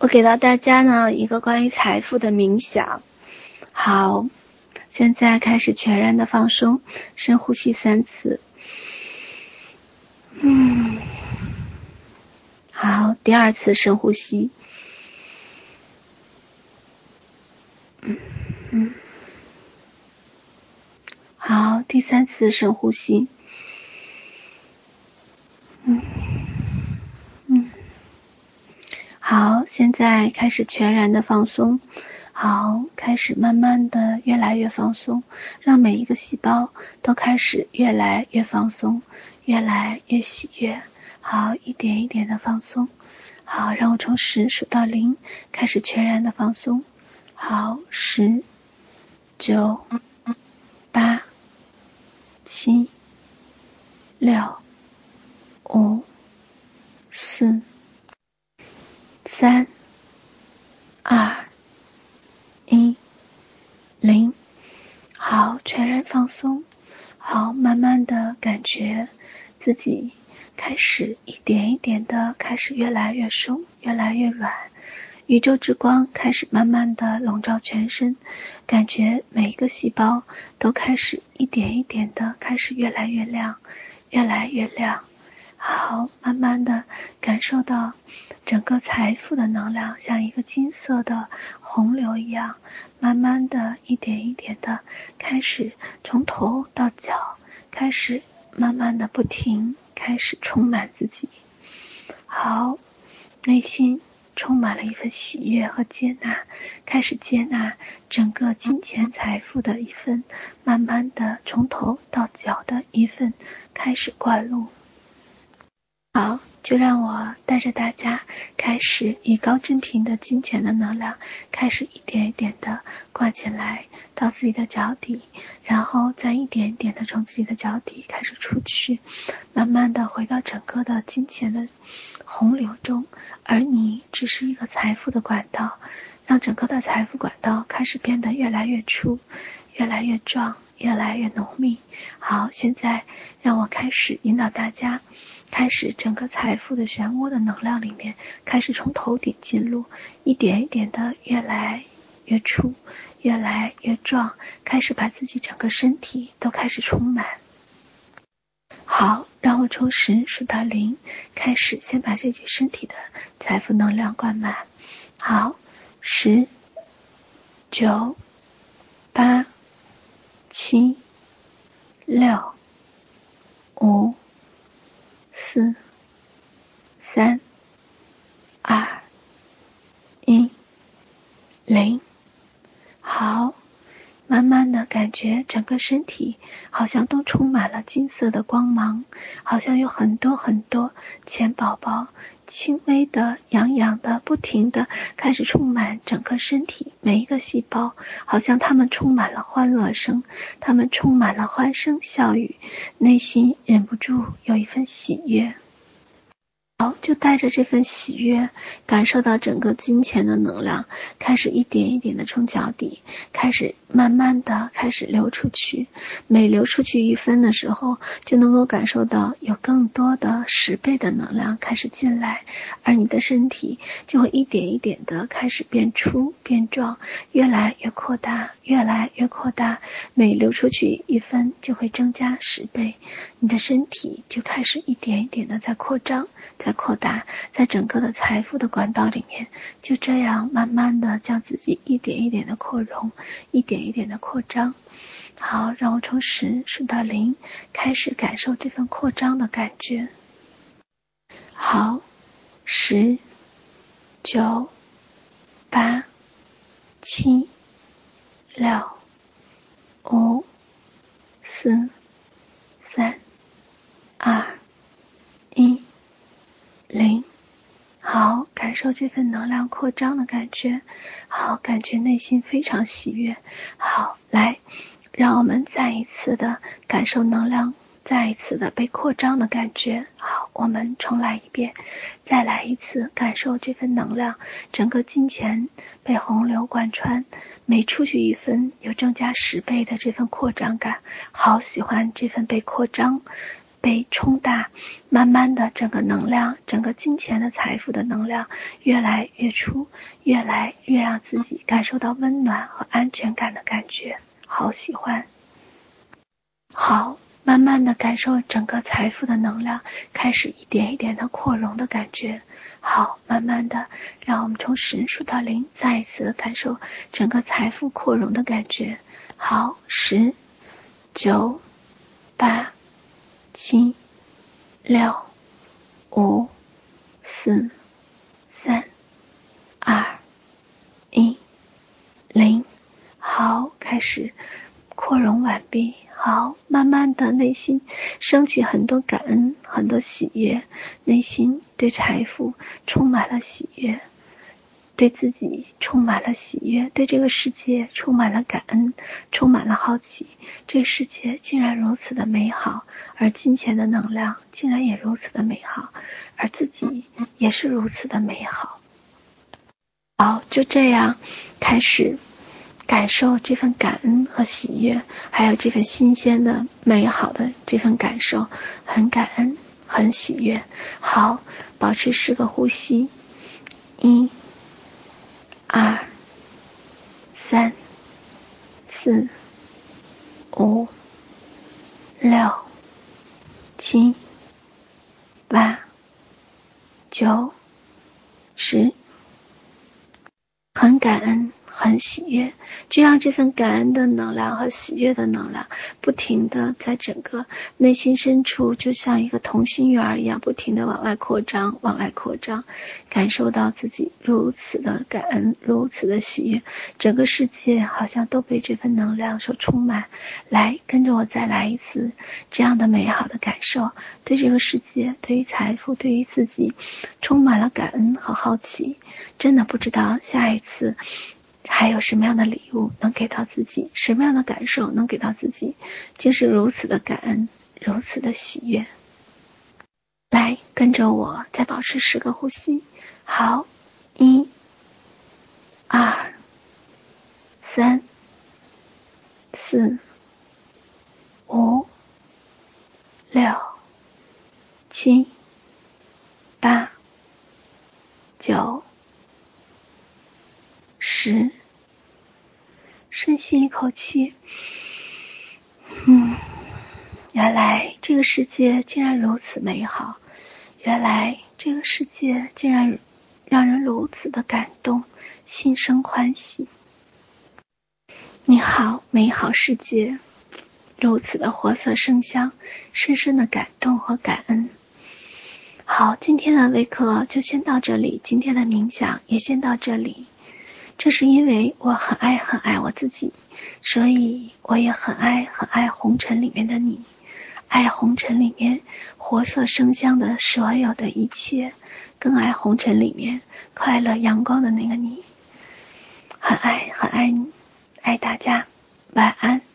我给到大家呢一个关于财富的冥想。好，现在开始全然的放松，深呼吸三次。嗯，好，第二次深呼吸。嗯嗯，好，第三次深呼吸。嗯嗯，好，现在开始全然的放松。好，开始慢慢的越来越放松，让每一个细胞都开始越来越放松，越来越喜悦。好，一点一点的放松。好，让我从十数到零，开始全然的放松。好，十、九、八、七、六、五、四、三、二。一零，好，全然放松，好，慢慢的感觉自己开始一点一点的开始越来越松，越来越软，宇宙之光开始慢慢的笼罩全身，感觉每一个细胞都开始一点一点的开始越来越亮，越来越亮。好，慢慢的感受到整个财富的能量像一个金色的洪流一样，慢慢的一点一点的开始从头到脚开始慢慢的不停开始充满自己。好，内心充满了一份喜悦和接纳，开始接纳整个金钱财富的一份，慢慢的从头到脚的一份开始灌入。好，就让我带着大家开始以高振频的金钱的能量，开始一点一点的挂进来到自己的脚底，然后再一点一点的从自己的脚底开始出去，慢慢的回到整个的金钱的洪流中，而你只是一个财富的管道，让整个的财富管道开始变得越来越粗，越来越壮，越来越浓密。好，现在让我开始引导大家。开始，整个财富的漩涡的能量里面，开始从头顶进入，一点一点的越来越粗，越来越壮，开始把自己整个身体都开始充满。好，让我从十数到零，开始先把这具身体的财富能量灌满。好，十、九、八、七、六、五。四、三、二、一、零，好，慢慢的感觉整个身体好像都充满了金色的光芒，好像有很多很多钱宝宝，轻微的、痒痒的、不停的开始充满整个身体，每一个细胞，好像他们充满了欢乐声，他们充满了欢声笑语，内心忍不住有一份喜悦。好，就带着这份喜悦，感受到整个金钱的能量开始一点一点的从脚底开始慢慢的开始流出去，每流出去一分的时候，就能够感受到有更多的十倍的能量开始进来，而你的身体就会一点一点的开始变粗变壮，越来越扩大，越来越扩大，每流出去一分就会增加十倍，你的身体就开始一点一点的在扩张，在。扩大，在整个的财富的管道里面，就这样慢慢的将自己一点一点的扩容，一点一点的扩张。好，让我从十数到零，开始感受这份扩张的感觉。好，十、九、八、七、六、五、四、三、二、零，好，感受这份能量扩张的感觉，好，感觉内心非常喜悦。好，来，让我们再一次的感受能量，再一次的被扩张的感觉。好，我们重来一遍，再来一次，感受这份能量，整个金钱被洪流贯穿，每出去一分，有增加十倍的这份扩张感。好，喜欢这份被扩张。被冲大，慢慢的整个能量，整个金钱的财富的能量越来越出，越来越让自己感受到温暖和安全感的感觉，好喜欢。好，慢慢的感受整个财富的能量开始一点一点的扩容的感觉。好，慢慢的，让我们从十数到零，再一次的感受整个财富扩容的感觉。好，十、九、八、七、六、五、四、三、二、一、零。好，开始扩容完毕。好，慢慢的内心升起很多感恩，很多喜悦，内心对财富充满了喜悦，对自己充满了喜悦，对这个世界充满了感恩，充满了好奇。这个世界竟然如此的美好，而金钱的能量竟然也如此的美好，而自己也是如此的美好。好，就这样开始。感受这份感恩和喜悦，还有这份新鲜的、美好的这份感受，很感恩，很喜悦。好，保持十个呼吸，一、二、三、四、五、六、七、八、九、十，很感恩。很喜悦，就让这份感恩的能量和喜悦的能量，不停地在整个内心深处，就像一个同心圆一样，不停地往外扩张，往外扩张，感受到自己如此的感恩，如此的喜悦，整个世界好像都被这份能量所充满。来，跟着我再来一次这样的美好的感受，对这个世界，对于财富，对于自己，充满了感恩和好奇，真的不知道下一次。还有什么样的礼物能给到自己？什么样的感受能给到自己？竟是如此的感恩，如此的喜悦。来，跟着我，再保持十个呼吸。好，一、二、三、四、五、六、七、八、九。十，深吸一口气，嗯，原来这个世界竟然如此美好，原来这个世界竟然让人如此的感动，心生欢喜。你好，美好世界，如此的活色生香，深深的感动和感恩。好，今天的微课就先到这里，今天的冥想也先到这里。这是因为我很爱很爱我自己，所以我也很爱很爱红尘里面的你，爱红尘里面活色生香的所有的一切，更爱红尘里面快乐阳光的那个你，很爱很爱你，爱大家，晚安。